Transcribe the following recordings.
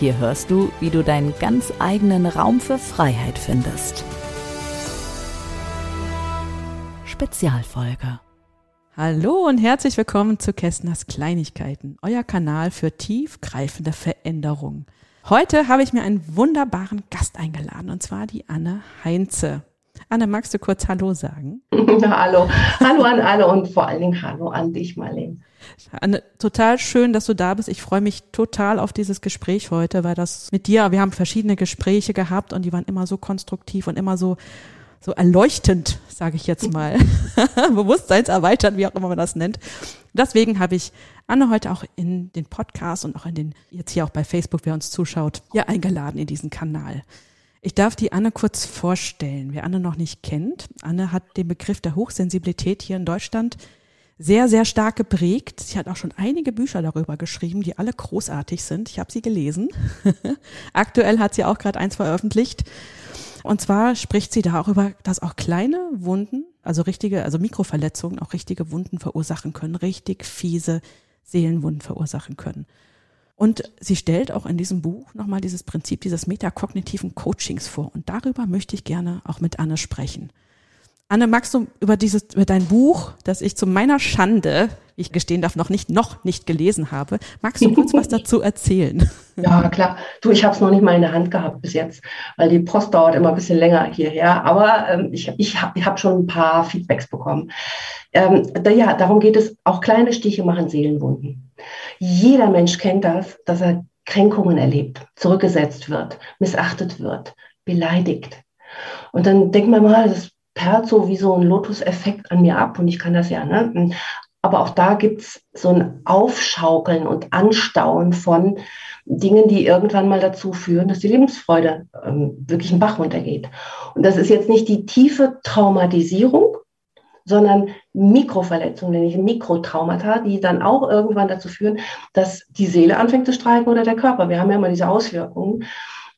hier hörst du, wie du deinen ganz eigenen Raum für Freiheit findest. Spezialfolge. Hallo und herzlich willkommen zu Kästners Kleinigkeiten, euer Kanal für tiefgreifende Veränderungen. Heute habe ich mir einen wunderbaren Gast eingeladen und zwar die Anne Heinze. Anne, magst du kurz Hallo sagen? hallo. Hallo an alle und vor allen Dingen Hallo an dich, Marlene. Anne, total schön, dass du da bist. Ich freue mich total auf dieses Gespräch heute, weil das mit dir, wir haben verschiedene Gespräche gehabt und die waren immer so konstruktiv und immer so, so erleuchtend, sage ich jetzt mal. Bewusstseinserweiternd, wie auch immer man das nennt. Deswegen habe ich Anne heute auch in den Podcast und auch in den, jetzt hier auch bei Facebook, wer uns zuschaut, hier eingeladen in diesen Kanal. Ich darf die Anne kurz vorstellen. Wer Anne noch nicht kennt, Anne hat den Begriff der Hochsensibilität hier in Deutschland sehr, sehr stark geprägt. Sie hat auch schon einige Bücher darüber geschrieben, die alle großartig sind. Ich habe sie gelesen. Aktuell hat sie auch gerade eins veröffentlicht. Und zwar spricht sie darüber, dass auch kleine Wunden, also richtige, also Mikroverletzungen auch richtige Wunden verursachen können, richtig fiese Seelenwunden verursachen können. Und sie stellt auch in diesem Buch nochmal dieses Prinzip dieses metakognitiven Coachings vor. Und darüber möchte ich gerne auch mit Anne sprechen. Anne, magst du über dieses, über dein Buch, das ich zu meiner Schande, wie ich gestehen darf, noch nicht, noch nicht gelesen habe, magst du kurz was dazu erzählen? Ja, klar. Du, ich habe es noch nicht mal in der Hand gehabt bis jetzt, weil die Post dauert immer ein bisschen länger hierher. Aber ähm, ich, ich habe hab schon ein paar Feedbacks bekommen. Ähm, da, ja, darum geht es. Auch kleine Stiche machen Seelenwunden. Jeder Mensch kennt das, dass er Kränkungen erlebt, zurückgesetzt wird, missachtet wird, beleidigt. Und dann denkt man mal, das perlt so wie so ein Lotus-Effekt an mir ab und ich kann das ja. Ne? Aber auch da gibt es so ein Aufschaukeln und Anstauen von Dingen, die irgendwann mal dazu führen, dass die Lebensfreude ähm, wirklich einen Bach runtergeht. Und das ist jetzt nicht die tiefe Traumatisierung, sondern Mikroverletzungen, nämlich Mikrotraumata, die dann auch irgendwann dazu führen, dass die Seele anfängt zu streiken oder der Körper. Wir haben ja immer diese Auswirkungen.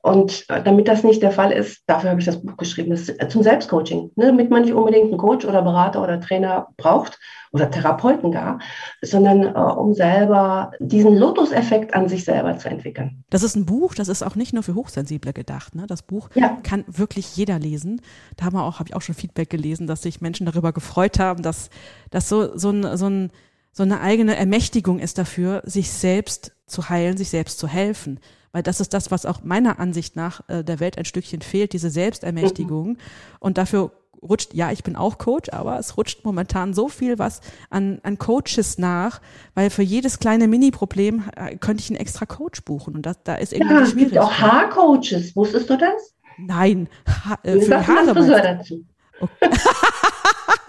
Und äh, damit das nicht der Fall ist, dafür habe ich das Buch geschrieben, das ist zum Selbstcoaching, ne, damit man nicht unbedingt einen Coach oder Berater oder Trainer braucht oder Therapeuten gar, sondern äh, um selber diesen Lotus-Effekt an sich selber zu entwickeln. Das ist ein Buch, das ist auch nicht nur für Hochsensible gedacht. Ne? Das Buch ja. kann wirklich jeder lesen. Da haben wir auch, habe ich auch schon Feedback gelesen, dass sich Menschen darüber gefreut haben, dass das so, so ein, so ein so eine eigene Ermächtigung ist dafür, sich selbst zu heilen, sich selbst zu helfen. Weil das ist das, was auch meiner Ansicht nach äh, der Welt ein Stückchen fehlt, diese Selbstermächtigung. Und dafür rutscht, ja, ich bin auch Coach, aber es rutscht momentan so viel was an, an Coaches nach, weil für jedes kleine Mini-Problem äh, könnte ich einen extra Coach buchen und das, da ist irgendwie ja, es gibt auch Haarcoaches, wusstest du das? Nein, ha, äh, für die Haare. Friseur dazu. Okay.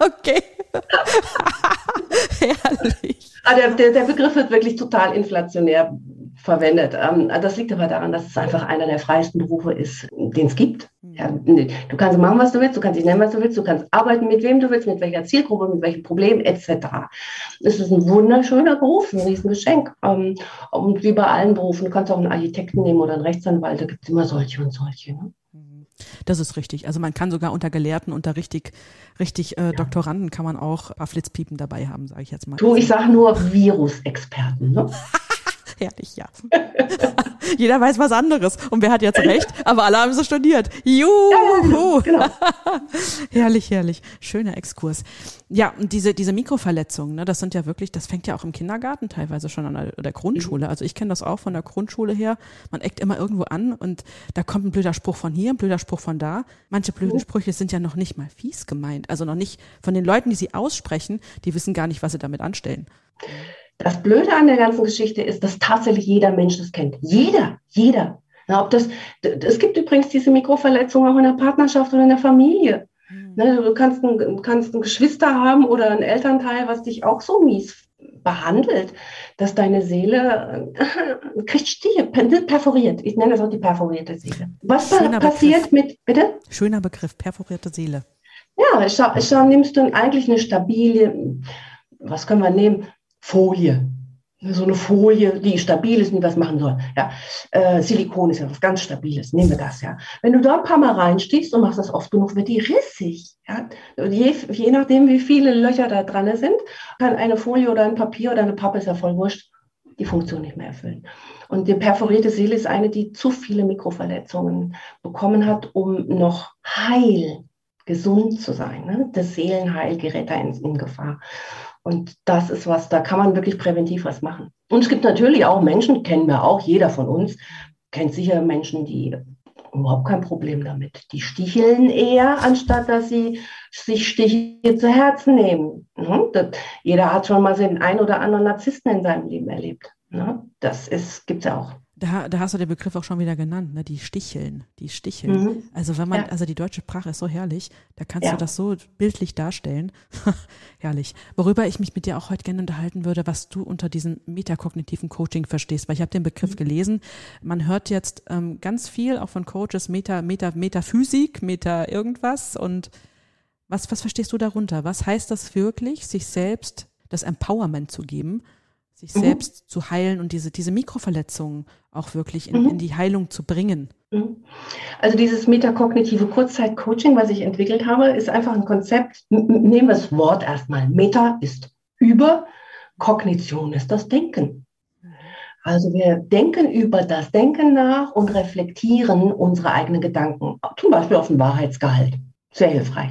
okay. Herrlich. Ah, der, der, der Begriff wird wirklich total inflationär verwendet. Ähm, das liegt aber daran, dass es einfach einer der freiesten Berufe ist, den es gibt. Mhm. Ja, du kannst machen, was du willst, du kannst dich nennen, was du willst, du kannst arbeiten mit wem du willst, mit welcher Zielgruppe, mit welchem Problem etc. Es ist ein wunderschöner Beruf, ein Riesengeschenk. Ähm, und wie bei allen Berufen, du kannst auch einen Architekten nehmen oder einen Rechtsanwalt, da gibt es immer solche und solche. Ne? Mhm. Das ist richtig. Also man kann sogar unter Gelehrten, unter richtig, richtig äh, ja. Doktoranden kann man auch Flitzpiepen dabei haben, sage ich jetzt mal. Du, ich sage nur Virusexperten. Ne? Herrlich, ja. Jeder weiß was anderes. Und wer hat jetzt recht? Aber alle haben so studiert. Juhu! Genau. herrlich, herrlich. Schöner Exkurs. Ja, und diese, diese Mikroverletzungen, ne, das sind ja wirklich, das fängt ja auch im Kindergarten teilweise schon an der, der Grundschule. Mhm. Also ich kenne das auch von der Grundschule her. Man eckt immer irgendwo an und da kommt ein blöder Spruch von hier, ein blöder Spruch von da. Manche blöden mhm. Sprüche sind ja noch nicht mal fies gemeint. Also noch nicht von den Leuten, die sie aussprechen, die wissen gar nicht, was sie damit anstellen. Das Blöde an der ganzen Geschichte ist, dass tatsächlich jeder Mensch das kennt. Jeder, jeder. Na, ob das, es gibt übrigens diese Mikroverletzungen auch in der Partnerschaft oder in der Familie. Mhm. Ne, du kannst ein, kannst ein Geschwister haben oder ein Elternteil, was dich auch so mies behandelt, dass deine Seele äh, kriegt Stiche, perforiert. Ich nenne das auch die perforierte Seele. Was Schöner passiert Begriff. mit, bitte? Schöner Begriff, perforierte Seele. Ja, schau, schau, nimmst du eigentlich eine stabile, was können wir nehmen? Folie so eine Folie, die stabil ist und was machen soll. Ja, äh, Silikon ist ja was ganz Stabiles. Nehmen wir das, ja. Wenn du da ein paar Mal reinstichst und machst das oft genug, wird die rissig. Ja, je, je nachdem, wie viele Löcher da dran sind, kann eine Folie oder ein Papier oder eine Pappe, ist ja voll wurscht, die Funktion nicht mehr erfüllen. Und die perforierte Seele ist eine, die zu viele Mikroverletzungen bekommen hat, um noch heil, gesund zu sein. Ne? Das Seelenheil gerät da in, in Gefahr. Und das ist was, da kann man wirklich präventiv was machen. Und es gibt natürlich auch Menschen, kennen wir auch, jeder von uns kennt sicher Menschen, die überhaupt kein Problem damit. Die sticheln eher, anstatt dass sie sich Stiche zu Herzen nehmen. Mhm. jeder hat schon mal den ein oder anderen Narzissten in seinem Leben erlebt. Ne? Das gibt es ja auch. Da, da, hast du den Begriff auch schon wieder genannt, ne? die Sticheln, die Sticheln. Mhm. Also wenn man, ja. also die deutsche Sprache ist so herrlich, da kannst ja. du das so bildlich darstellen. herrlich. Worüber ich mich mit dir auch heute gerne unterhalten würde, was du unter diesem metakognitiven Coaching verstehst, weil ich habe den Begriff mhm. gelesen. Man hört jetzt ähm, ganz viel auch von Coaches Meta, Meta, Metaphysik, Meta irgendwas und was, was verstehst du darunter? Was heißt das wirklich, sich selbst das Empowerment zu geben? sich mhm. selbst zu heilen und diese, diese Mikroverletzungen auch wirklich in, mhm. in die Heilung zu bringen. Mhm. Also dieses metakognitive Kurzzeit-Coaching, was ich entwickelt habe, ist einfach ein Konzept. Nehmen wir das Wort erstmal. Meta ist über, Kognition ist das Denken. Also wir denken über das Denken nach und reflektieren unsere eigenen Gedanken, zum Beispiel auf den Wahrheitsgehalt. Sehr hilfreich.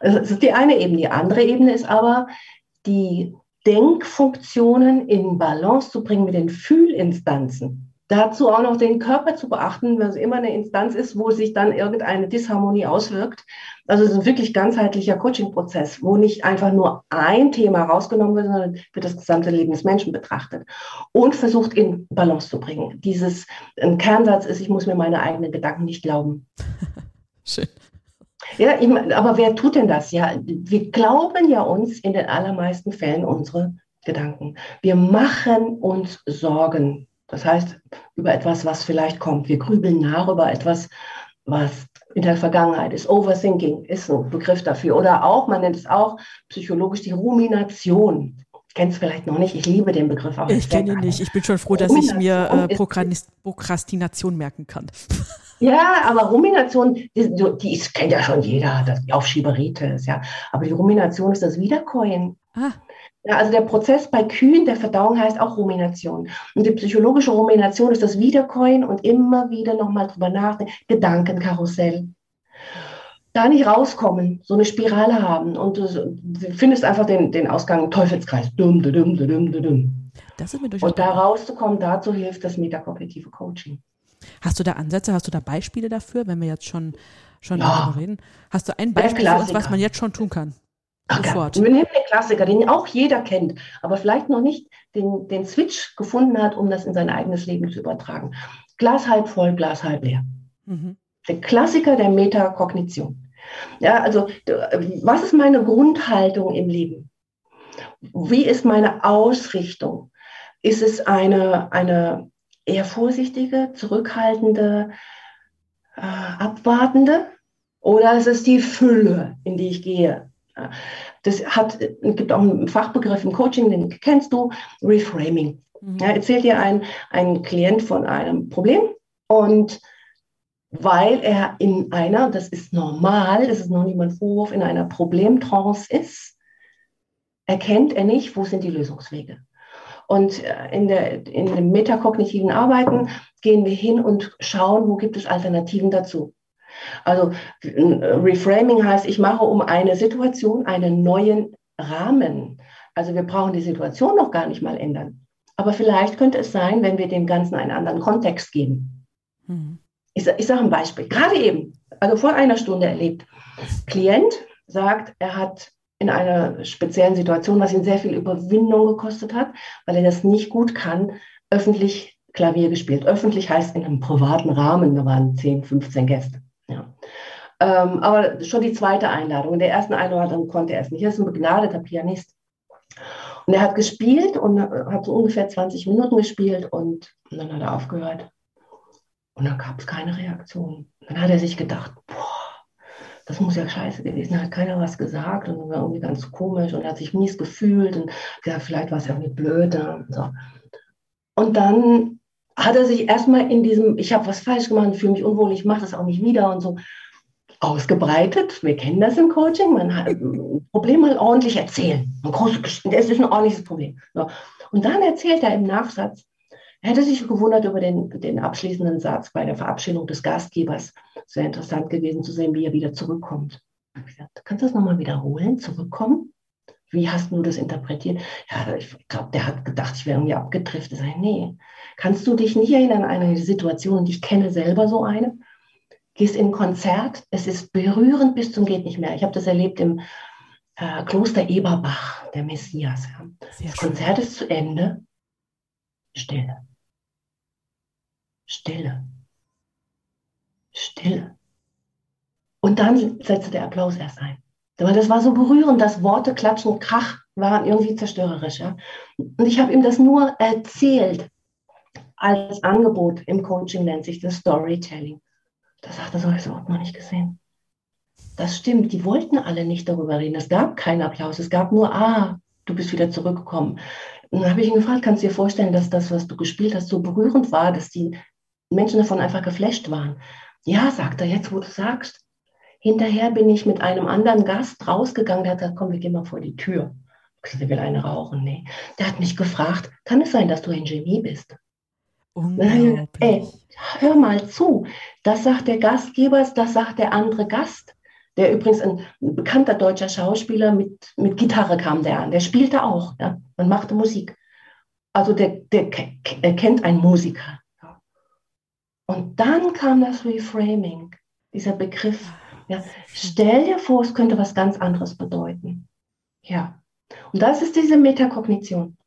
Das ist die eine Ebene. Die andere Ebene ist aber die Denkfunktionen in Balance zu bringen mit den Fühlinstanzen. Dazu auch noch den Körper zu beachten, weil es immer eine Instanz ist, wo sich dann irgendeine Disharmonie auswirkt. Also es ist ein wirklich ganzheitlicher Coaching-Prozess, wo nicht einfach nur ein Thema rausgenommen wird, sondern wird das gesamte Leben des Menschen betrachtet und versucht in Balance zu bringen. Dieses ein Kernsatz ist, ich muss mir meine eigenen Gedanken nicht glauben. Schön. Ja, ich, aber wer tut denn das? Ja, wir glauben ja uns in den allermeisten Fällen unsere Gedanken. Wir machen uns Sorgen. Das heißt, über etwas, was vielleicht kommt. Wir grübeln nach über etwas, was in der Vergangenheit ist. Overthinking ist ein Begriff dafür. Oder auch, man nennt es auch psychologisch die Rumination. Kennst vielleicht noch nicht? Ich liebe den Begriff auch. Ich kenne ihn nicht. Ich bin schon froh, dass ich mir äh, Prokrastination merken kann. Ja, aber Rumination, die, die ist, kennt ja schon jeder, das die Aufschieberitis, ja. Aber die Rumination ist das Wiederkäuen. Ah. Ja, also der Prozess bei Kühen der Verdauung heißt auch Rumination. Und die psychologische Rumination ist das Wiederkäuen und immer wieder nochmal drüber nachdenken, Gedankenkarussell. Da nicht rauskommen, so eine Spirale haben und du findest einfach den, den Ausgang Teufelskreis. Dumm, dumm, dumm, dumm. Das ist mir und da rauszukommen, dazu hilft das metakognitive Coaching. Hast du da Ansätze, hast du da Beispiele dafür, wenn wir jetzt schon, schon ja. darüber reden? Hast du ein Beispiel für uns, was man jetzt schon tun kann? Sofort. Wir nehmen den Klassiker, den auch jeder kennt, aber vielleicht noch nicht den, den Switch gefunden hat, um das in sein eigenes Leben zu übertragen. Glas halb voll, Glas halb leer. Mhm. Der Klassiker der Metakognition. Ja, also was ist meine Grundhaltung im Leben? Wie ist meine Ausrichtung? Ist es eine, eine eher vorsichtige, zurückhaltende, äh, abwartende oder ist es die Fülle, in die ich gehe? Das hat, gibt auch einen Fachbegriff im Coaching, den kennst du, Reframing. Mhm. Ja, erzählt dir ein, ein Klient von einem Problem und weil er in einer, das ist normal, das ist noch niemand Vorwurf, in einer Problemtrance ist, erkennt er nicht, wo sind die Lösungswege. Und äh, in, der, in dem metakognitiven Arbeiten gehen wir hin und schauen, wo gibt es Alternativen dazu. Also Reframing heißt, ich mache um eine Situation einen neuen Rahmen. Also wir brauchen die Situation noch gar nicht mal ändern. Aber vielleicht könnte es sein, wenn wir dem Ganzen einen anderen Kontext geben. Mhm. Ich, ich sage ein Beispiel. Gerade eben, also vor einer Stunde erlebt. Klient sagt, er hat in einer speziellen Situation, was ihn sehr viel Überwindung gekostet hat, weil er das nicht gut kann, öffentlich Klavier gespielt. Öffentlich heißt in einem privaten Rahmen, da waren 10, 15 Gäste. Ja. Ähm, aber schon die zweite Einladung. In der ersten Einladung konnte er es nicht. Er ist ein begnadeter Pianist. Und er hat gespielt und hat so ungefähr 20 Minuten gespielt und, dann hat er aufgehört. Und dann gab es keine Reaktion. Dann hat er sich gedacht, boah, das muss ja scheiße gewesen. Da hat keiner was gesagt und war irgendwie ganz komisch und hat sich mies gefühlt und ja, vielleicht war es irgendwie blöd. Und, so. und dann hat er sich erstmal in diesem, ich habe was falsch gemacht, fühle mich unwohl, ich mache das auch nicht wieder und so ausgebreitet. Wir kennen das im Coaching. Man hat ein Problem mal ordentlich erzählen. Ein großes, das ist ein ordentliches Problem. Und dann erzählt er im Nachsatz, er hätte sich gewundert über den, den abschließenden Satz bei der Verabschiedung des Gastgebers. Es wäre interessant gewesen zu sehen, wie er wieder zurückkommt. Gesagt, kannst du das nochmal wiederholen? Zurückkommen? Wie hast du das interpretiert? Ja, ich glaube, der hat gedacht, ich wäre irgendwie abgetrifft. Ich nee. Kannst du dich nicht erinnern an eine Situation, und ich kenne selber so eine? Gehst in ein Konzert, es ist berührend bis zum geht nicht mehr. Ich habe das erlebt im äh, Kloster Eberbach, der Messias. Ja. Das Konzert ist zu Ende. Stille. Stille. Stille. Und dann setzte der Applaus erst ein. Aber das war so berührend, dass Worte klatschen, Krach waren irgendwie zerstörerisch. Ja? Und ich habe ihm das nur erzählt als Angebot. Im Coaching nennt sich das Storytelling. Da sagt er so, ich habe noch nicht gesehen. Das stimmt, die wollten alle nicht darüber reden. Es gab keinen Applaus. Es gab nur, ah, du bist wieder zurückgekommen. Dann habe ich ihn gefragt, kannst du dir vorstellen, dass das, was du gespielt hast, so berührend war, dass die Menschen davon einfach geflasht waren? Ja, sagt er, jetzt wo du sagst. Hinterher bin ich mit einem anderen Gast rausgegangen, der hat gesagt, komm, wir gehen mal vor die Tür. Ich gesagt, will eine rauchen. Nee. Der hat mich gefragt, kann es sein, dass du ein Genie bist? Unglaublich. Ey, hör mal zu. Das sagt der Gastgeber, das sagt der andere Gast. Der übrigens ein bekannter deutscher Schauspieler mit, mit Gitarre kam der an. Der spielte auch ja, und machte Musik. Also der, der kennt einen Musiker. Und dann kam das Reframing, dieser Begriff. Ja. Stell dir vor, es könnte was ganz anderes bedeuten. Ja. Und das ist diese Metakognition.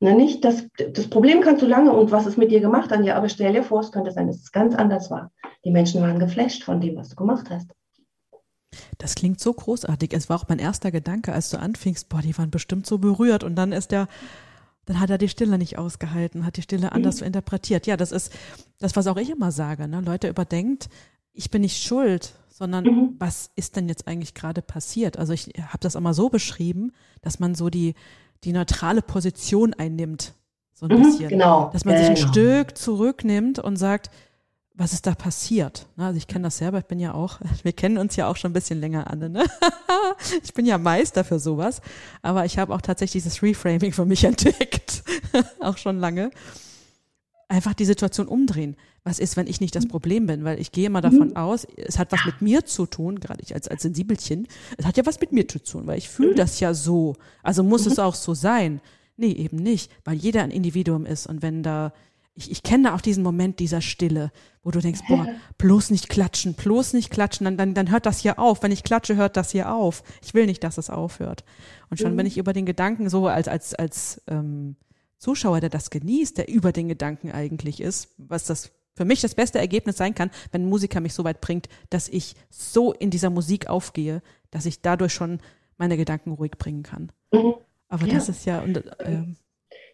Na, nicht, das, das Problem kannst du lange und was es mit dir gemacht hat, ja, aber stell dir vor, es könnte sein, dass es ganz anders war. Die Menschen waren geflasht von dem, was du gemacht hast. Das klingt so großartig. Es war auch mein erster Gedanke, als du anfingst, boah, die waren bestimmt so berührt und dann ist der, dann hat er die Stille nicht ausgehalten, hat die Stille anders mhm. interpretiert. Ja, das ist das, was auch ich immer sage. Ne? Leute überdenkt, ich bin nicht schuld, sondern mhm. was ist denn jetzt eigentlich gerade passiert? Also ich habe das immer so beschrieben, dass man so die, die neutrale Position einnimmt, so ein mhm, bisschen. Genau. Dass man sich ein genau. Stück zurücknimmt und sagt, was ist da passiert? Also ich kenne das selber, ich bin ja auch, wir kennen uns ja auch schon ein bisschen länger, Anne. Ne? Ich bin ja Meister für sowas, aber ich habe auch tatsächlich dieses Reframing für mich entdeckt, auch schon lange. Einfach die Situation umdrehen. Was ist, wenn ich nicht das mhm. Problem bin? Weil ich gehe immer davon mhm. aus, es hat was mit mir zu tun, gerade ich als, als Sensibelchen. Es hat ja was mit mir zu tun, weil ich fühle das ja so. Also muss es auch so sein. Nee, eben nicht, weil jeder ein Individuum ist und wenn da ich, ich kenne auch diesen Moment dieser Stille, wo du denkst, boah, bloß nicht klatschen, bloß nicht klatschen, dann, dann, dann hört das hier auf. Wenn ich klatsche, hört das hier auf. Ich will nicht, dass es aufhört. Und schon mhm. bin ich über den Gedanken so als, als, als ähm, Zuschauer, der das genießt, der über den Gedanken eigentlich ist, was das für mich das beste Ergebnis sein kann, wenn ein Musiker mich so weit bringt, dass ich so in dieser Musik aufgehe, dass ich dadurch schon meine Gedanken ruhig bringen kann. Mhm. Aber ja. das ist ja, und, äh,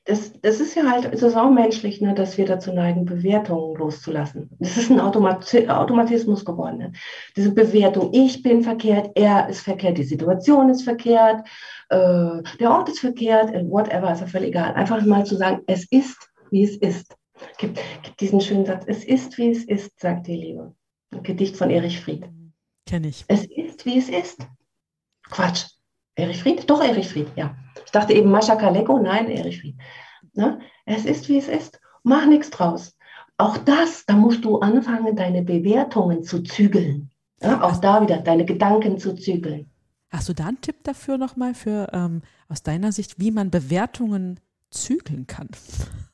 das, das ist ja halt, es ist auch menschlich, ne, dass wir dazu neigen, Bewertungen loszulassen. Das ist ein Automati Automatismus geworden. Ne? Diese Bewertung, ich bin verkehrt, er ist verkehrt, die Situation ist verkehrt, äh, der Ort ist verkehrt, whatever, ist ja völlig egal. Einfach mal zu sagen, es ist, wie es ist. Gibt, gibt diesen schönen Satz, es ist, wie es ist, sagt die Liebe. Ein Gedicht von Erich Fried. Kenne ich. Es ist, wie es ist. Quatsch. Erich Fried? Doch, Erich Fried, ja. Ich dachte eben Mascha Kaleko, nein, Erich Fried. Ne? Es ist, wie es ist. Mach nichts draus. Auch das, da musst du anfangen, deine Bewertungen zu zügeln. Ja? Auch da wieder deine Gedanken zu zügeln. Hast du da einen Tipp dafür nochmal für ähm, aus deiner Sicht, wie man Bewertungen zügeln kann?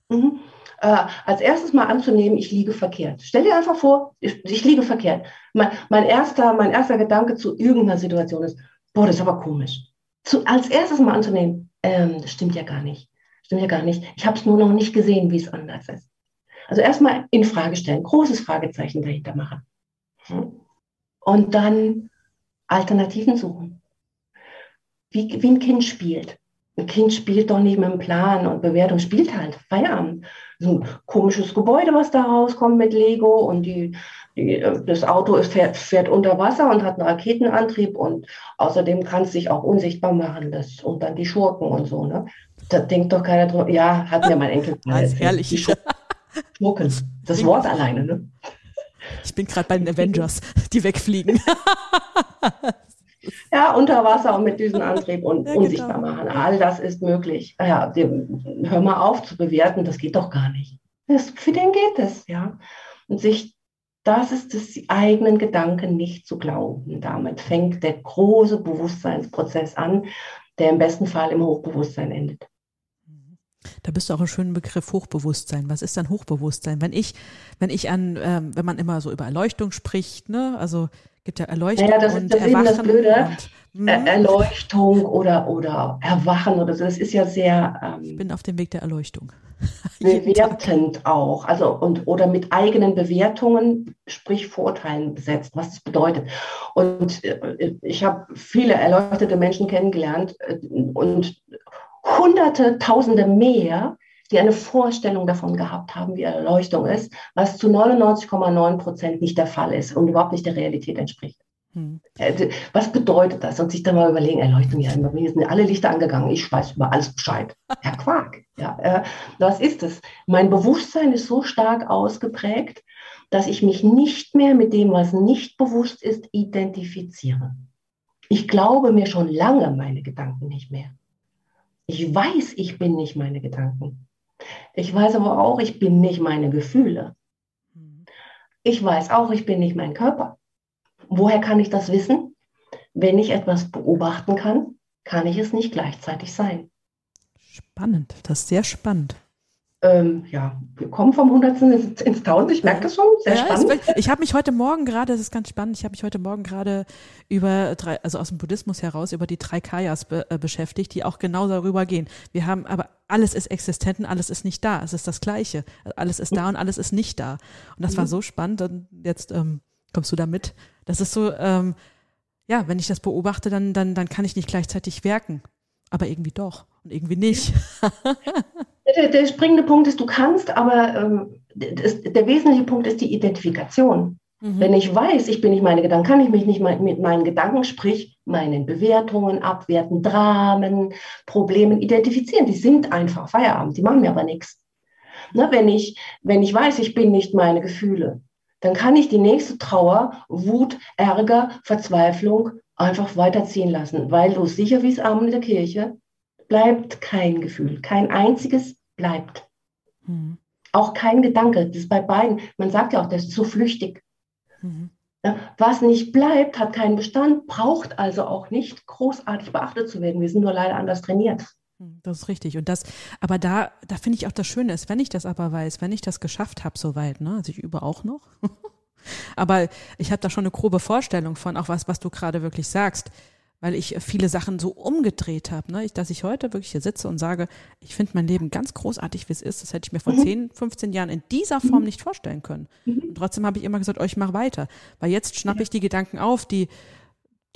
Mhm. Äh, als erstes mal anzunehmen, ich liege verkehrt. Stell dir einfach vor, ich, ich liege verkehrt. Mein, mein, erster, mein erster Gedanke zu irgendeiner Situation ist, boah, das ist aber komisch zu, als erstes mal anzunehmen, ähm, das stimmt ja gar nicht. Stimmt ja gar nicht. Ich habe es nur noch nicht gesehen, wie es anders ist. Also erstmal in Frage stellen, großes Fragezeichen dahinter machen. Hm? Und dann Alternativen suchen. Wie, wie ein Kind spielt. Ein Kind spielt doch nicht mit dem Plan und Bewertung, spielt halt Feierabend. So ein komisches Gebäude, was da rauskommt mit Lego und die, die, das Auto ist, fährt, fährt unter Wasser und hat einen Raketenantrieb und außerdem kann es sich auch unsichtbar machen das, und dann die Schurken und so. Ne? Da denkt doch keiner drüber. Ja, hat mir mein Enkel ist herrlich. Die Schurken, das Wort alleine. Ne? Ich bin gerade bei den Avengers, die wegfliegen. Ja, unter Wasser und mit Düsenantrieb und ja, genau. unsichtbar machen. All das ist möglich. Ja, hör mal auf zu bewerten, das geht doch gar nicht. Das, für den geht es, ja. Und sich, das ist das, die eigenen Gedanken nicht zu glauben. Damit fängt der große Bewusstseinsprozess an, der im besten Fall im Hochbewusstsein endet. Da bist du auch einen schönen Begriff Hochbewusstsein. Was ist dann Hochbewusstsein? Wenn ich, wenn ich an, ähm, wenn man immer so über Erleuchtung spricht, ne, also gibt ja Erleuchtung naja, das und ist, das Erwachen. Das Blöde. Und, hm. Erleuchtung oder, oder Erwachen oder so, das ist ja sehr. Ähm, ich bin auf dem Weg der Erleuchtung. bewertend auch, also und oder mit eigenen Bewertungen, sprich Vorurteilen besetzt, was das bedeutet. Und äh, ich habe viele erleuchtete Menschen kennengelernt äh, und Hunderte, Tausende mehr, die eine Vorstellung davon gehabt haben, wie Erleuchtung ist, was zu 99,9 Prozent nicht der Fall ist und überhaupt nicht der Realität entspricht. Hm. Äh, was bedeutet das? Und sich dann mal überlegen, Erleuchtung, ja, mir sind alle Lichter angegangen, ich weiß über alles Bescheid. Herr Quark, ja, äh, was ist es? Mein Bewusstsein ist so stark ausgeprägt, dass ich mich nicht mehr mit dem, was nicht bewusst ist, identifiziere. Ich glaube mir schon lange meine Gedanken nicht mehr. Ich weiß, ich bin nicht meine Gedanken. Ich weiß aber auch, ich bin nicht meine Gefühle. Ich weiß auch, ich bin nicht mein Körper. Woher kann ich das wissen? Wenn ich etwas beobachten kann, kann ich es nicht gleichzeitig sein. Spannend, das ist sehr spannend. Ähm, ja, wir kommen vom Hundertsten ins, ins Tausend. Ich merke das schon, sehr ja, spannend. ich habe mich heute Morgen gerade, das ist ganz spannend, ich habe mich heute Morgen gerade über drei, also aus dem Buddhismus heraus über die drei Kayas be, äh, beschäftigt, die auch genau darüber gehen. Wir haben, aber alles ist existent und alles ist nicht da. Es ist das Gleiche. Alles ist da und alles ist nicht da. Und das war mhm. so spannend. Und jetzt ähm, kommst du da mit. Das ist so, ähm, ja, wenn ich das beobachte, dann, dann, dann kann ich nicht gleichzeitig werken. Aber irgendwie doch und irgendwie nicht. Der, der, springende Punkt ist, du kannst, aber ähm, das, der wesentliche Punkt ist die Identifikation. Mhm. Wenn ich weiß, ich bin nicht meine Gedanken, kann ich mich nicht mit meinen Gedanken, sprich meinen Bewertungen, Abwerten, Dramen, Problemen identifizieren. Die sind einfach Feierabend, die machen mir aber nichts. Ne, wenn, ich, wenn ich weiß, ich bin nicht meine Gefühle, dann kann ich die nächste Trauer, Wut, Ärger, Verzweiflung einfach weiterziehen lassen, weil du sicher wie es Arm in der Kirche bleibt kein Gefühl, kein einziges bleibt. Mhm. Auch kein Gedanke, das ist bei beiden. Man sagt ja auch, das ist zu flüchtig. Mhm. Was nicht bleibt, hat keinen Bestand, braucht also auch nicht großartig beachtet zu werden. Wir sind nur leider anders trainiert. Hm, das ist richtig. Und das, aber da, da finde ich auch das Schöne ist, wenn ich das aber weiß, wenn ich das geschafft habe soweit, ne, also ich übe auch noch, aber ich habe da schon eine grobe Vorstellung von, auch was, was du gerade wirklich sagst weil ich viele Sachen so umgedreht habe, ne? dass ich heute wirklich hier sitze und sage, ich finde mein Leben ganz großartig, wie es ist. Das hätte ich mir vor mhm. 10, 15 Jahren in dieser Form mhm. nicht vorstellen können. Mhm. Und trotzdem habe ich immer gesagt, euch oh, mach weiter. Weil jetzt schnappe ich die Gedanken auf, die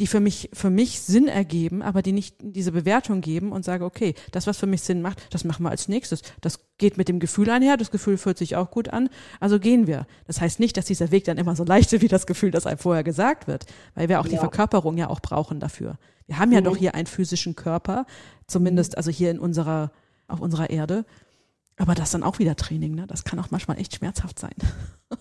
die für mich, für mich Sinn ergeben, aber die nicht diese Bewertung geben und sage, okay, das, was für mich Sinn macht, das machen wir als nächstes. Das geht mit dem Gefühl einher, das Gefühl fühlt sich auch gut an, also gehen wir. Das heißt nicht, dass dieser Weg dann immer so leicht ist wie das Gefühl, das einem vorher gesagt wird, weil wir auch ja. die Verkörperung ja auch brauchen dafür. Wir haben ja mhm. doch hier einen physischen Körper, zumindest also hier in unserer, auf unserer Erde. Aber das ist dann auch wieder Training, ne? Das kann auch manchmal echt schmerzhaft sein.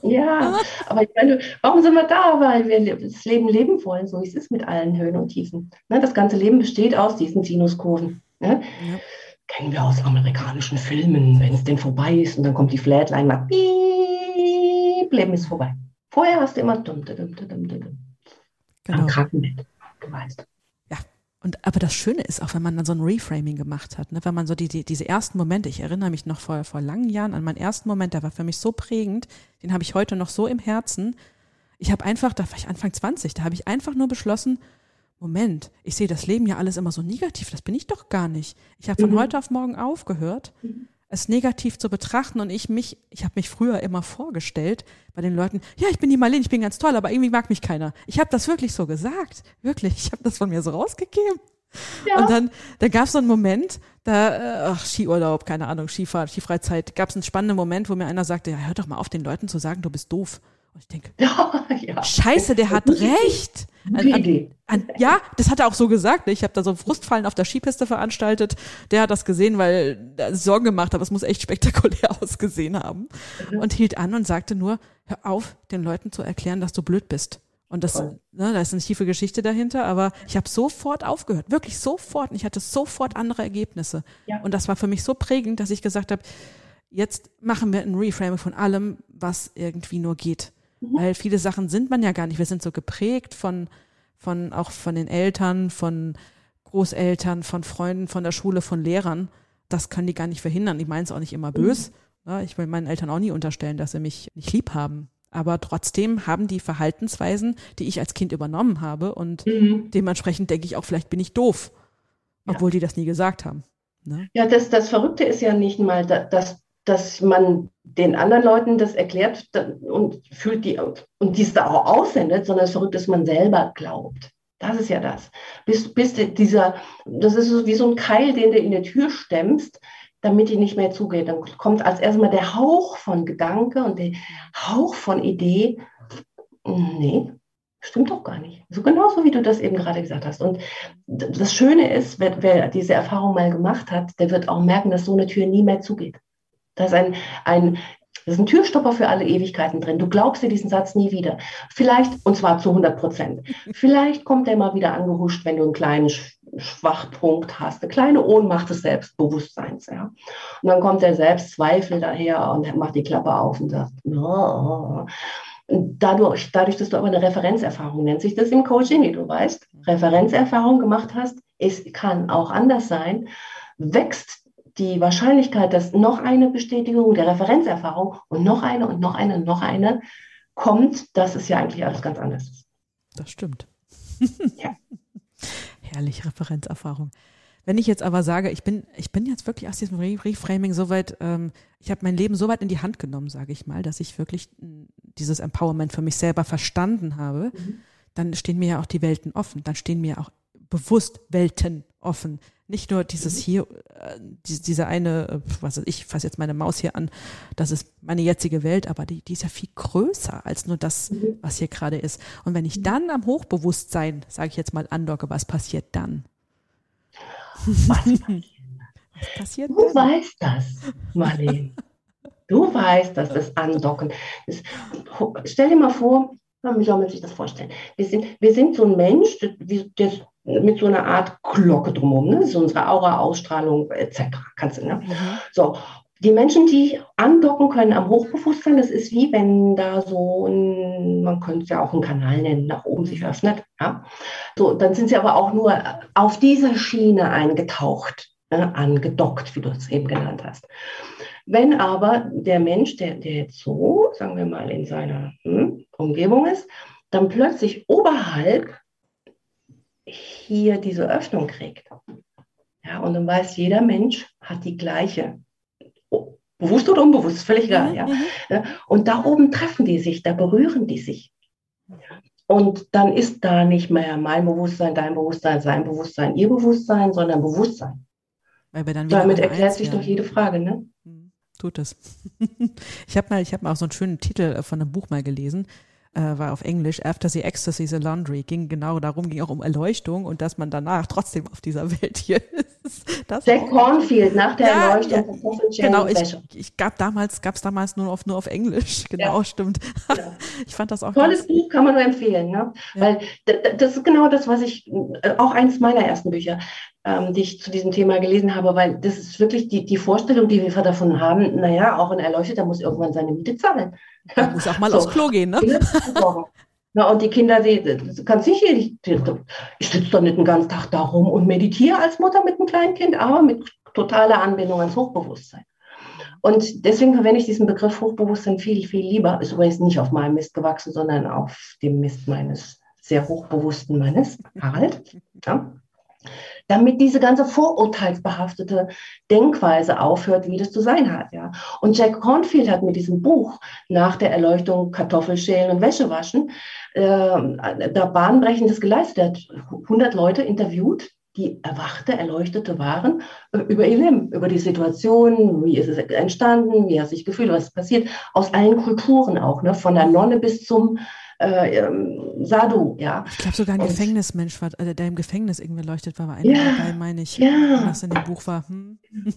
Ja, aber ich meine, warum sind wir da? Weil wir das Leben leben wollen, so wie es ist mit allen Höhen und Tiefen. Ne? Das ganze Leben besteht aus diesen Sinuskurven. Ne? Ja. Kennen wir aus amerikanischen Filmen, wenn es denn vorbei ist und dann kommt die Flatline, macht piep, Leben ist vorbei. Vorher hast du immer dumm, dumm, dumm, dumm, dumm. Genau. Am Krankenbett, du weißt. Und aber das Schöne ist auch, wenn man dann so ein Reframing gemacht hat, ne, wenn man so die, die, diese ersten Momente, ich erinnere mich noch vor, vor langen Jahren an meinen ersten Moment, der war für mich so prägend, den habe ich heute noch so im Herzen. Ich habe einfach, da war ich Anfang 20, da habe ich einfach nur beschlossen, Moment, ich sehe das Leben ja alles immer so negativ, das bin ich doch gar nicht. Ich habe von mhm. heute auf morgen aufgehört, mhm es negativ zu betrachten und ich mich, ich habe mich früher immer vorgestellt bei den Leuten, ja, ich bin die Marlene, ich bin ganz toll, aber irgendwie mag mich keiner. Ich habe das wirklich so gesagt, wirklich, ich habe das von mir so rausgegeben. Ja. Und dann, da gab es so einen Moment, da, äh, ach, Skiurlaub, keine Ahnung, Skifahrt, Skifreizeit, gab es einen spannenden Moment, wo mir einer sagte, ja, hör doch mal auf, den Leuten zu sagen, du bist doof. Und ich denke, ja, ja. Scheiße, der hat recht. An, an, an, ja, das hat er auch so gesagt. Ich habe da so Frustfallen auf der Skipiste veranstaltet. Der hat das gesehen, weil er Sorgen gemacht hat, aber es muss echt spektakulär ausgesehen haben. Mhm. Und hielt an und sagte nur, hör auf, den Leuten zu erklären, dass du blöd bist. Und das, ne, da ist eine tiefe Geschichte dahinter, aber ich habe sofort aufgehört, wirklich sofort. Und ich hatte sofort andere Ergebnisse. Ja. Und das war für mich so prägend, dass ich gesagt habe, jetzt machen wir ein Reframing von allem, was irgendwie nur geht. Mhm. Weil viele Sachen sind man ja gar nicht. Wir sind so geprägt von, von auch von den Eltern, von Großeltern, von Freunden, von der Schule, von Lehrern. Das können die gar nicht verhindern. Ich meine es auch nicht immer bös. Mhm. Ich will meinen Eltern auch nie unterstellen, dass sie mich nicht lieb haben. Aber trotzdem haben die Verhaltensweisen, die ich als Kind übernommen habe und mhm. dementsprechend denke ich auch, vielleicht bin ich doof, obwohl ja. die das nie gesagt haben. Ne? Ja, das, das Verrückte ist ja nicht mal, dass dass man den anderen Leuten das erklärt und fühlt die und dies da auch aussendet, sondern es ist verrückt, dass man selber glaubt. Das ist ja das. Bis, bis dieser, das ist so wie so ein Keil, den du in der Tür stemmst, damit die nicht mehr zugeht. Dann kommt als erstmal der Hauch von Gedanke und der Hauch von Idee. Nee, stimmt doch gar nicht. So genauso wie du das eben gerade gesagt hast. Und das Schöne ist, wer, wer diese Erfahrung mal gemacht hat, der wird auch merken, dass so eine Tür nie mehr zugeht. Da ist ein, ein, das ist ein Türstopper für alle Ewigkeiten drin. Du glaubst dir diesen Satz nie wieder. Vielleicht, und zwar zu 100 Prozent. Vielleicht kommt der mal wieder angehuscht, wenn du einen kleinen Schwachpunkt hast, eine kleine Ohnmacht des Selbstbewusstseins. Ja. Und dann kommt der Selbstzweifel daher und macht die Klappe auf und sagt, oh. Und dadurch, dadurch, dass du aber eine Referenzerfahrung nennt sich das im Coaching, wie du weißt, Referenzerfahrung gemacht hast, es kann auch anders sein, wächst die Wahrscheinlichkeit, dass noch eine Bestätigung der Referenzerfahrung und noch eine und noch eine und noch eine kommt, dass es ja eigentlich alles ganz anders ist. Das stimmt. ja. Herrlich, Referenzerfahrung. Wenn ich jetzt aber sage, ich bin, ich bin jetzt wirklich aus diesem Reframing so weit, ähm, ich habe mein Leben so weit in die Hand genommen, sage ich mal, dass ich wirklich dieses Empowerment für mich selber verstanden habe, mhm. dann stehen mir ja auch die Welten offen. Dann stehen mir auch bewusst Welten offen. Nicht nur dieses mhm. hier, äh, die, diese eine, äh, was weiß ich, fasse jetzt meine Maus hier an, das ist meine jetzige Welt, aber die, die ist ja viel größer als nur das, mhm. was hier gerade ist. Und wenn ich mhm. dann am Hochbewusstsein, sage ich jetzt mal, andocke, was passiert dann? Was passiert, was passiert du weißt das, Marlene. Du weißt, dass das Andocken ist. Stell dir mal vor, wie soll man sich das vorstellen? Wir sind, wir sind so ein Mensch, das, das mit so einer Art Glocke drumherum, ne? so unsere Aura, Ausstrahlung etc. Kannst du, ne? Mhm. So, die Menschen, die andocken können am Hochbewusstsein, das ist wie wenn da so ein, man könnte es ja auch einen Kanal nennen, nach oben sich öffnet. Ja? So, dann sind sie aber auch nur auf dieser Schiene eingetaucht, ne? angedockt, wie du es eben genannt hast. Wenn aber der Mensch, der, der jetzt so, sagen wir mal, in seiner hm, Umgebung ist, dann plötzlich oberhalb hier diese Öffnung kriegt. Ja, und dann weiß jeder Mensch hat die gleiche. Bewusst oder unbewusst, völlig egal. Mhm, ja. Mhm. Und da oben treffen die sich, da berühren die sich. Und dann ist da nicht mehr mein Bewusstsein, dein Bewusstsein, sein Bewusstsein, ihr Bewusstsein, sondern Bewusstsein. Damit erklärt sich doch jede Frage, ne? Tut es. ich habe mal, hab mal auch so einen schönen Titel von einem Buch mal gelesen äh, war auf Englisch, After the Ecstasy the Laundry, ging genau darum, ging auch um Erleuchtung und dass man danach trotzdem auf dieser Welt hier ist. Das Jack Cornfield nach der ja, Erleuchtung. Ja, genau, ich, ich gab damals, gab es damals nur auf, nur auf Englisch, genau, ja. stimmt. Ja. Ich fand das auch Tolles Buch, kann man nur empfehlen, ne? Weil das ist genau das, was ich, äh, auch eins meiner ersten Bücher, ähm, die ich zu diesem Thema gelesen habe, weil das ist wirklich die, die Vorstellung, die wir davon haben, naja, auch ein Erleuchteter muss irgendwann seine Miete zahlen. Da muss auch mal so. aufs Klo gehen, ne? Na, und die Kinder, die, die kannst nicht ich, ich sitze doch nicht den ganzen Tag da rum und meditiere als Mutter mit einem kleinen Kind, aber mit totaler Anbindung ans Hochbewusstsein. Und deswegen verwende ich diesen Begriff Hochbewusstsein viel, viel lieber. Ist übrigens nicht auf meinem Mist gewachsen, sondern auf dem Mist meines sehr hochbewussten Mannes, Harald. Ja damit diese ganze vorurteilsbehaftete Denkweise aufhört, wie das zu sein hat. Ja. Und Jack Cornfield hat mit diesem Buch nach der Erleuchtung Kartoffelschälen und Wäsche waschen äh, da bahnbrechendes geleistet. Er hat 100 Leute interviewt die erwachte, erleuchtete waren äh, über ihr Leben, über die Situation, wie ist es entstanden, wie hat sich gefühlt, was ist passiert, aus allen Kulturen auch, ne? von der Nonne bis zum äh, ähm, Sadhu, ja. Ich glaube sogar ein Und, Gefängnismensch war, äh, der im Gefängnis irgendwie leuchtet war, war einer ja, dabei, meine ich, ja. was in dem Buch war. Hm.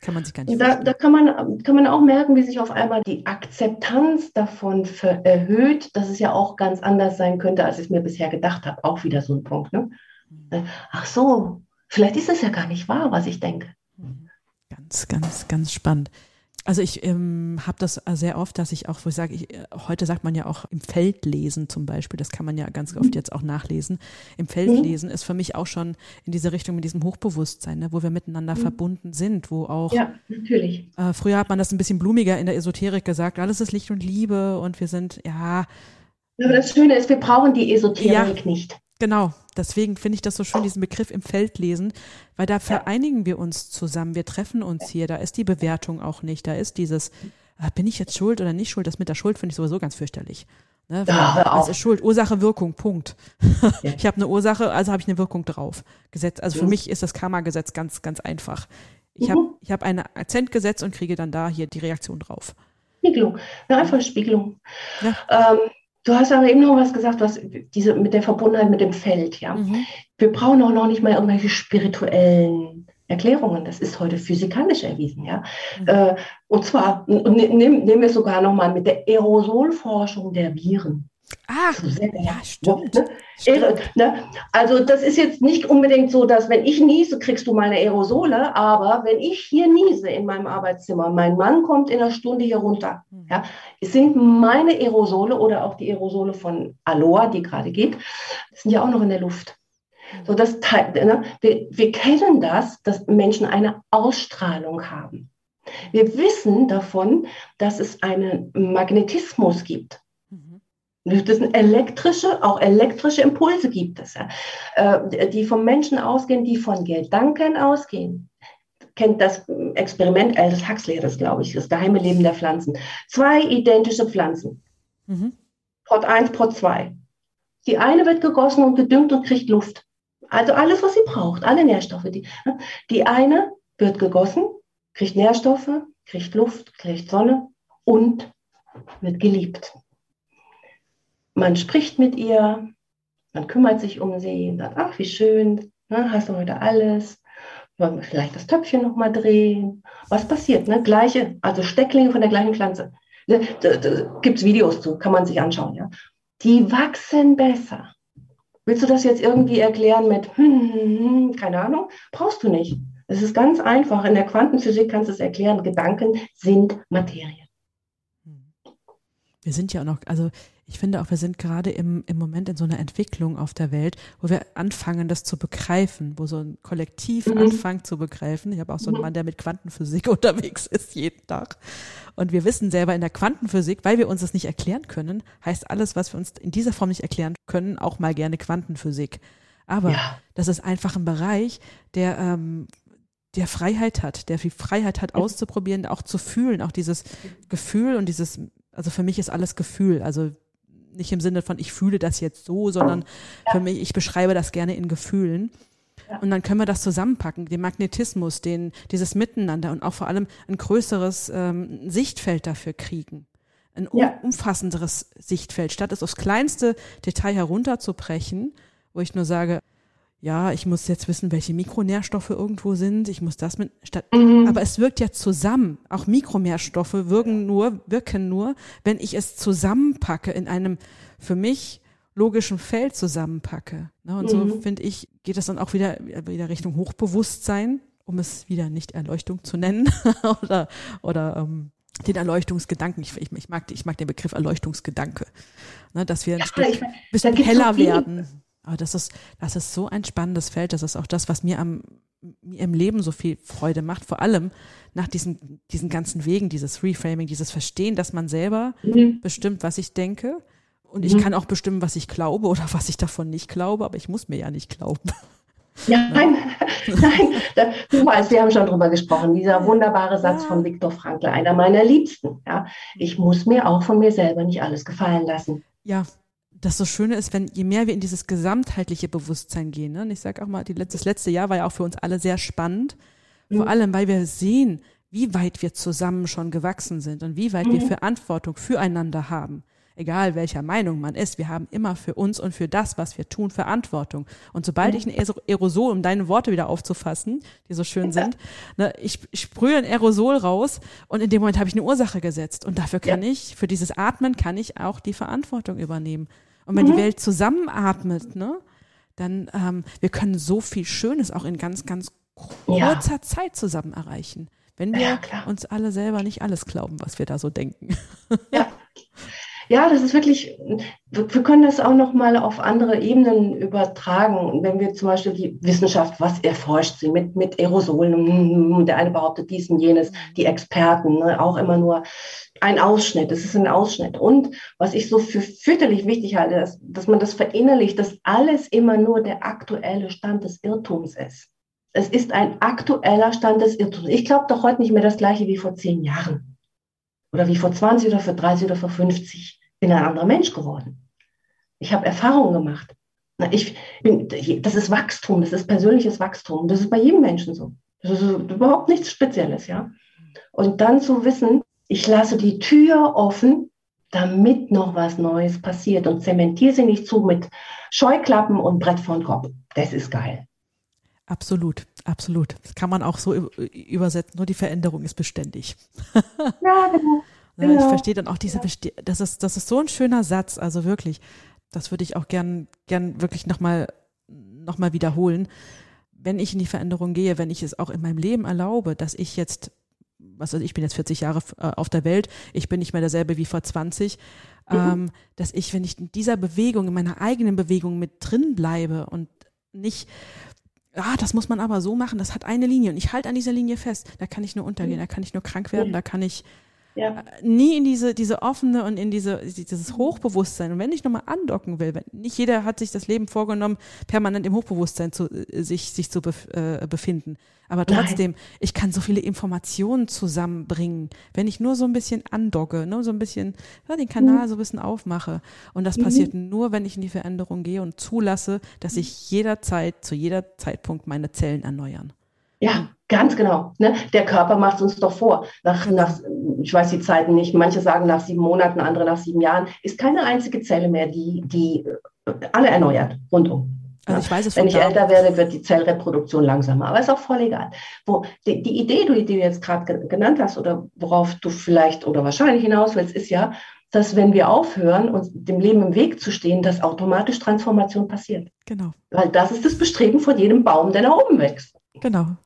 kann man sich gar nicht da, da kann man kann man auch merken, wie sich auf einmal die Akzeptanz davon erhöht, dass es ja auch ganz anders sein könnte, als ich es mir bisher gedacht habe. Auch wieder so ein Punkt. Ne? Mhm. Ach so, vielleicht ist es ja gar nicht wahr, was ich denke. Mhm. Ganz, ganz, ganz spannend. Also ich ähm, habe das sehr oft, dass ich auch, wo ich sage, ich, äh, heute sagt man ja auch im Feld lesen zum Beispiel, das kann man ja ganz oft jetzt auch nachlesen. Im Feld mhm. lesen ist für mich auch schon in diese Richtung mit diesem Hochbewusstsein, ne, wo wir miteinander mhm. verbunden sind, wo auch. Ja, natürlich. Äh, früher hat man das ein bisschen blumiger in der Esoterik gesagt, alles ist Licht und Liebe und wir sind, ja. Aber das Schöne ist, wir brauchen die Esoterik ja, nicht. Genau, deswegen finde ich das so schön, diesen Begriff im Feld lesen, weil da vereinigen wir uns zusammen, wir treffen uns hier, da ist die Bewertung auch nicht, da ist dieses, äh, bin ich jetzt schuld oder nicht schuld, das mit der Schuld finde ich sowieso ganz fürchterlich. Ne? Ja, was ist Schuld? Ursache, Wirkung, Punkt. Ja. Ich habe eine Ursache, also habe ich eine Wirkung drauf. Gesetz. Also für mhm. mich ist das Karma-Gesetz ganz, ganz einfach. Ich mhm. habe ich hab ein Akzentgesetz und kriege dann da hier die Reaktion drauf. Spiegelung, eine einfache Spiegelung. Ja. Ähm, Du hast aber eben noch was gesagt, was diese mit der Verbundenheit mit dem Feld, ja. Mhm. Wir brauchen auch noch nicht mal irgendwelche spirituellen Erklärungen. Das ist heute physikalisch erwiesen, ja. Mhm. Äh, und zwar nehmen, nehmen wir sogar noch mal mit der Aerosolforschung der Viren. Ah, ja, stimmt. Ne? stimmt. Ne? Also das ist jetzt nicht unbedingt so, dass wenn ich niese, kriegst du meine Aerosole, aber wenn ich hier niese in meinem Arbeitszimmer, mein Mann kommt in einer Stunde hier runter, mhm. ja, sind meine Aerosole oder auch die Aerosole von Aloha, die gerade geht, sind ja auch noch in der Luft. Mhm. So, das, ne? wir, wir kennen das, dass Menschen eine Ausstrahlung haben. Wir wissen davon, dass es einen Magnetismus gibt. Das sind elektrische, auch elektrische Impulse gibt es, äh, die vom Menschen ausgehen, die von Gedanken ausgehen. Kennt das Experiment Aldous Huxley, das glaube ich, das geheime Leben der Pflanzen. Zwei identische Pflanzen. Mhm. Pot 1, Pot 2. Die eine wird gegossen und gedüngt und kriegt Luft. Also alles, was sie braucht, alle Nährstoffe. Die, ne? die eine wird gegossen, kriegt Nährstoffe, kriegt Luft, kriegt Sonne und wird geliebt. Man spricht mit ihr, man kümmert sich um sie, sagt, ach, wie schön, ne, hast du heute alles? Wollen wir vielleicht das Töpfchen nochmal drehen? Was passiert? Ne? Gleiche, also Stecklinge von der gleichen Pflanze. Da, da, da gibt es Videos zu, kann man sich anschauen. Ja? Die wachsen besser. Willst du das jetzt irgendwie erklären mit, hm, hm, hm, keine Ahnung? Brauchst du nicht. Es ist ganz einfach. In der Quantenphysik kannst du es erklären. Gedanken sind Materie. Wir sind ja auch noch, also ich finde auch, wir sind gerade im, im Moment in so einer Entwicklung auf der Welt, wo wir anfangen, das zu begreifen, wo so ein Kollektiv mhm. anfängt zu begreifen. Ich habe auch so einen mhm. Mann, der mit Quantenphysik unterwegs ist jeden Tag. Und wir wissen selber in der Quantenphysik, weil wir uns das nicht erklären können, heißt alles, was wir uns in dieser Form nicht erklären können, auch mal gerne Quantenphysik. Aber ja. das ist einfach ein Bereich, der, ähm, der Freiheit hat, der viel Freiheit hat, auszuprobieren, auch zu fühlen, auch dieses Gefühl und dieses, also für mich ist alles Gefühl. Also nicht im Sinne von, ich fühle das jetzt so, sondern ja. für mich, ich beschreibe das gerne in Gefühlen. Ja. Und dann können wir das zusammenpacken, den Magnetismus, den, dieses Miteinander und auch vor allem ein größeres ähm, Sichtfeld dafür kriegen. Ein um, ja. umfassenderes Sichtfeld, statt es aufs kleinste Detail herunterzubrechen, wo ich nur sage, ja, ich muss jetzt wissen, welche Mikronährstoffe irgendwo sind, ich muss das mit, statt, mhm. aber es wirkt ja zusammen. Auch Mikronährstoffe wirken nur, wirken nur, wenn ich es zusammenpacke in einem für mich logischen Feld zusammenpacke. Ne? Und mhm. so finde ich, geht es dann auch wieder, wieder Richtung Hochbewusstsein, um es wieder nicht Erleuchtung zu nennen oder, oder ähm, den Erleuchtungsgedanken. Ich, ich, ich, mag, ich mag den Begriff Erleuchtungsgedanke. Ne? Dass wir ein ja, Stück, bisschen heller werden. Aber das ist, das ist so ein spannendes Feld. Das ist auch das, was mir am, mir im Leben so viel Freude macht. Vor allem nach diesen, diesen ganzen Wegen, dieses Reframing, dieses Verstehen, dass man selber mhm. bestimmt, was ich denke. Und ich mhm. kann auch bestimmen, was ich glaube oder was ich davon nicht glaube, aber ich muss mir ja nicht glauben. Ja, nein, nein, du weißt, wir haben schon drüber gesprochen. Dieser wunderbare Satz von Viktor Frankl, einer meiner Liebsten. Ja, ich muss mir auch von mir selber nicht alles gefallen lassen. Ja, das so Schöne ist, wenn je mehr wir in dieses gesamtheitliche Bewusstsein gehen, ne? und ich sage auch mal, die, das letzte Jahr war ja auch für uns alle sehr spannend, mhm. vor allem, weil wir sehen, wie weit wir zusammen schon gewachsen sind und wie weit mhm. wir Verantwortung füreinander haben. Egal welcher Meinung man ist, wir haben immer für uns und für das, was wir tun, Verantwortung. Und sobald mhm. ich ein Aerosol, um deine Worte wieder aufzufassen, die so schön sind, ne, ich, ich sprühe ein Aerosol raus und in dem Moment habe ich eine Ursache gesetzt. Und dafür kann ja. ich, für dieses Atmen kann ich auch die Verantwortung übernehmen. Und wenn mhm. die Welt zusammenatmet, ne, dann ähm, wir können so viel Schönes auch in ganz, ganz kurzer ja. Zeit zusammen erreichen. Wenn wir ja, uns alle selber nicht alles glauben, was wir da so denken. Ja. Ja, das ist wirklich, wir können das auch nochmal auf andere Ebenen übertragen. Wenn wir zum Beispiel die Wissenschaft, was erforscht sie mit, mit Aerosolen, der eine behauptet dies und jenes, die Experten, ne, auch immer nur ein Ausschnitt, es ist ein Ausschnitt. Und was ich so für fürchterlich wichtig halte, ist, dass man das verinnerlicht, dass alles immer nur der aktuelle Stand des Irrtums ist. Es ist ein aktueller Stand des Irrtums. Ich glaube doch heute nicht mehr das gleiche wie vor zehn Jahren. Oder wie vor 20 oder vor 30 oder vor 50. Ich bin ein anderer Mensch geworden. Ich habe Erfahrungen gemacht. Ich bin, das ist Wachstum, das ist persönliches Wachstum. Das ist bei jedem Menschen so. Das ist überhaupt nichts Spezielles, ja. Und dann zu wissen, ich lasse die Tür offen, damit noch was Neues passiert und zementiere sie nicht zu mit Scheuklappen und Brett von Kopf. Das ist geil. Absolut, absolut. Das kann man auch so übersetzen. Nur die Veränderung ist beständig. Ja, genau. Genau. Ich verstehe dann auch diese, ja. das ist, das ist so ein schöner Satz. Also wirklich, das würde ich auch gern, gern wirklich nochmal, noch mal wiederholen. Wenn ich in die Veränderung gehe, wenn ich es auch in meinem Leben erlaube, dass ich jetzt, was also ich bin jetzt 40 Jahre äh, auf der Welt, ich bin nicht mehr derselbe wie vor 20, mhm. ähm, dass ich, wenn ich in dieser Bewegung, in meiner eigenen Bewegung mit drin bleibe und nicht ah, das muss man aber so machen, das hat eine Linie und ich halte an dieser Linie fest, da kann ich nur untergehen, mhm. da kann ich nur krank werden, da kann ich ja. Äh, nie in diese, diese offene und in diese, dieses Hochbewusstsein. Und wenn ich nochmal andocken will, wenn, nicht jeder hat sich das Leben vorgenommen, permanent im Hochbewusstsein zu, äh, sich, sich zu bef, äh, befinden. Aber trotzdem, Nein. ich kann so viele Informationen zusammenbringen, wenn ich nur so ein bisschen andocke, nur so ein bisschen, ja, den Kanal mhm. so ein bisschen aufmache. Und das mhm. passiert nur, wenn ich in die Veränderung gehe und zulasse, dass sich jederzeit, zu jeder Zeitpunkt meine Zellen erneuern. Ja, ganz genau. Ne? Der Körper macht uns doch vor. Nach, nach, ich weiß die Zeiten nicht, manche sagen nach sieben Monaten, andere nach sieben Jahren, ist keine einzige Zelle mehr, die, die äh, alle erneuert, rundum. Also ich weiß es Wenn ich älter werde, wird die Zellreproduktion langsamer, aber ist auch voll egal. Wo, die, die Idee, die du jetzt gerade genannt hast oder worauf du vielleicht oder wahrscheinlich hinaus willst, ist ja, dass wenn wir aufhören, uns dem Leben im Weg zu stehen, dass automatisch Transformation passiert. Genau. Weil das ist das Bestreben von jedem Baum, der nach oben wächst. Genau.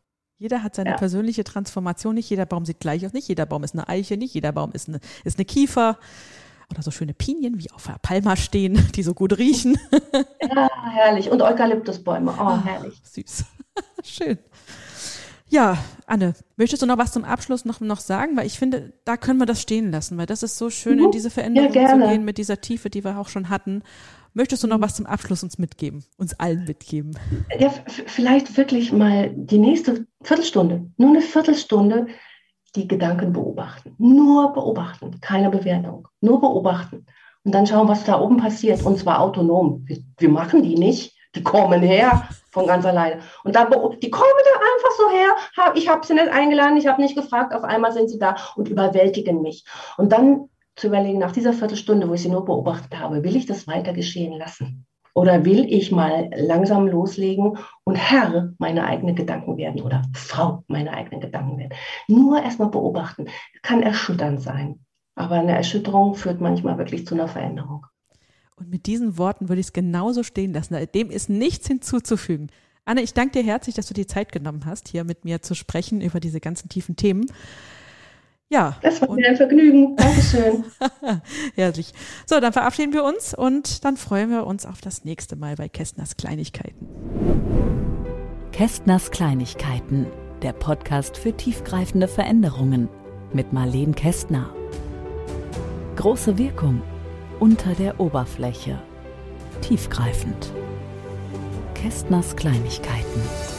Jeder hat seine ja. persönliche Transformation. Nicht jeder Baum sieht gleich aus. Nicht jeder Baum ist eine Eiche. Nicht jeder Baum ist eine, ist eine Kiefer. Oder so schöne Pinien wie auf der Palma stehen, die so gut riechen. Ja, herrlich. Und Eukalyptusbäume. Oh, oh herrlich. Süß. Schön. Ja, Anne, möchtest du noch was zum Abschluss noch, noch sagen? Weil ich finde, da können wir das stehen lassen, weil das ist so schön, mhm. in diese Veränderung ja, zu gehen mit dieser Tiefe, die wir auch schon hatten. Möchtest du noch was zum Abschluss uns mitgeben, uns allen mitgeben? Ja, vielleicht wirklich mal die nächste Viertelstunde, nur eine Viertelstunde die Gedanken beobachten. Nur beobachten, keine Bewertung, nur beobachten. Und dann schauen, was da oben passiert. Und zwar autonom. Wir, wir machen die nicht. Die kommen her von ganz alleine. Und dann, die kommen da einfach so her. Ich habe sie nicht eingeladen, ich habe nicht gefragt. Auf einmal sind sie da und überwältigen mich. Und dann zu überlegen, nach dieser Viertelstunde, wo ich sie nur beobachtet habe, will ich das weiter geschehen lassen? Oder will ich mal langsam loslegen und Herr meine eigenen Gedanken werden oder Frau meine eigenen Gedanken werden? Nur erstmal beobachten. Kann erschütternd sein. Aber eine Erschütterung führt manchmal wirklich zu einer Veränderung. Und mit diesen Worten würde ich es genauso stehen lassen. Dem ist nichts hinzuzufügen. Anne, ich danke dir herzlich, dass du die Zeit genommen hast, hier mit mir zu sprechen über diese ganzen tiefen Themen. Ja. Das war mir ein Vergnügen. Dankeschön. Herrlich. So, dann verabschieden wir uns und dann freuen wir uns auf das nächste Mal bei Kästners Kleinigkeiten. Kästners Kleinigkeiten, der Podcast für tiefgreifende Veränderungen mit Marleen Kästner. Große Wirkung unter der Oberfläche. Tiefgreifend. Kästners Kleinigkeiten.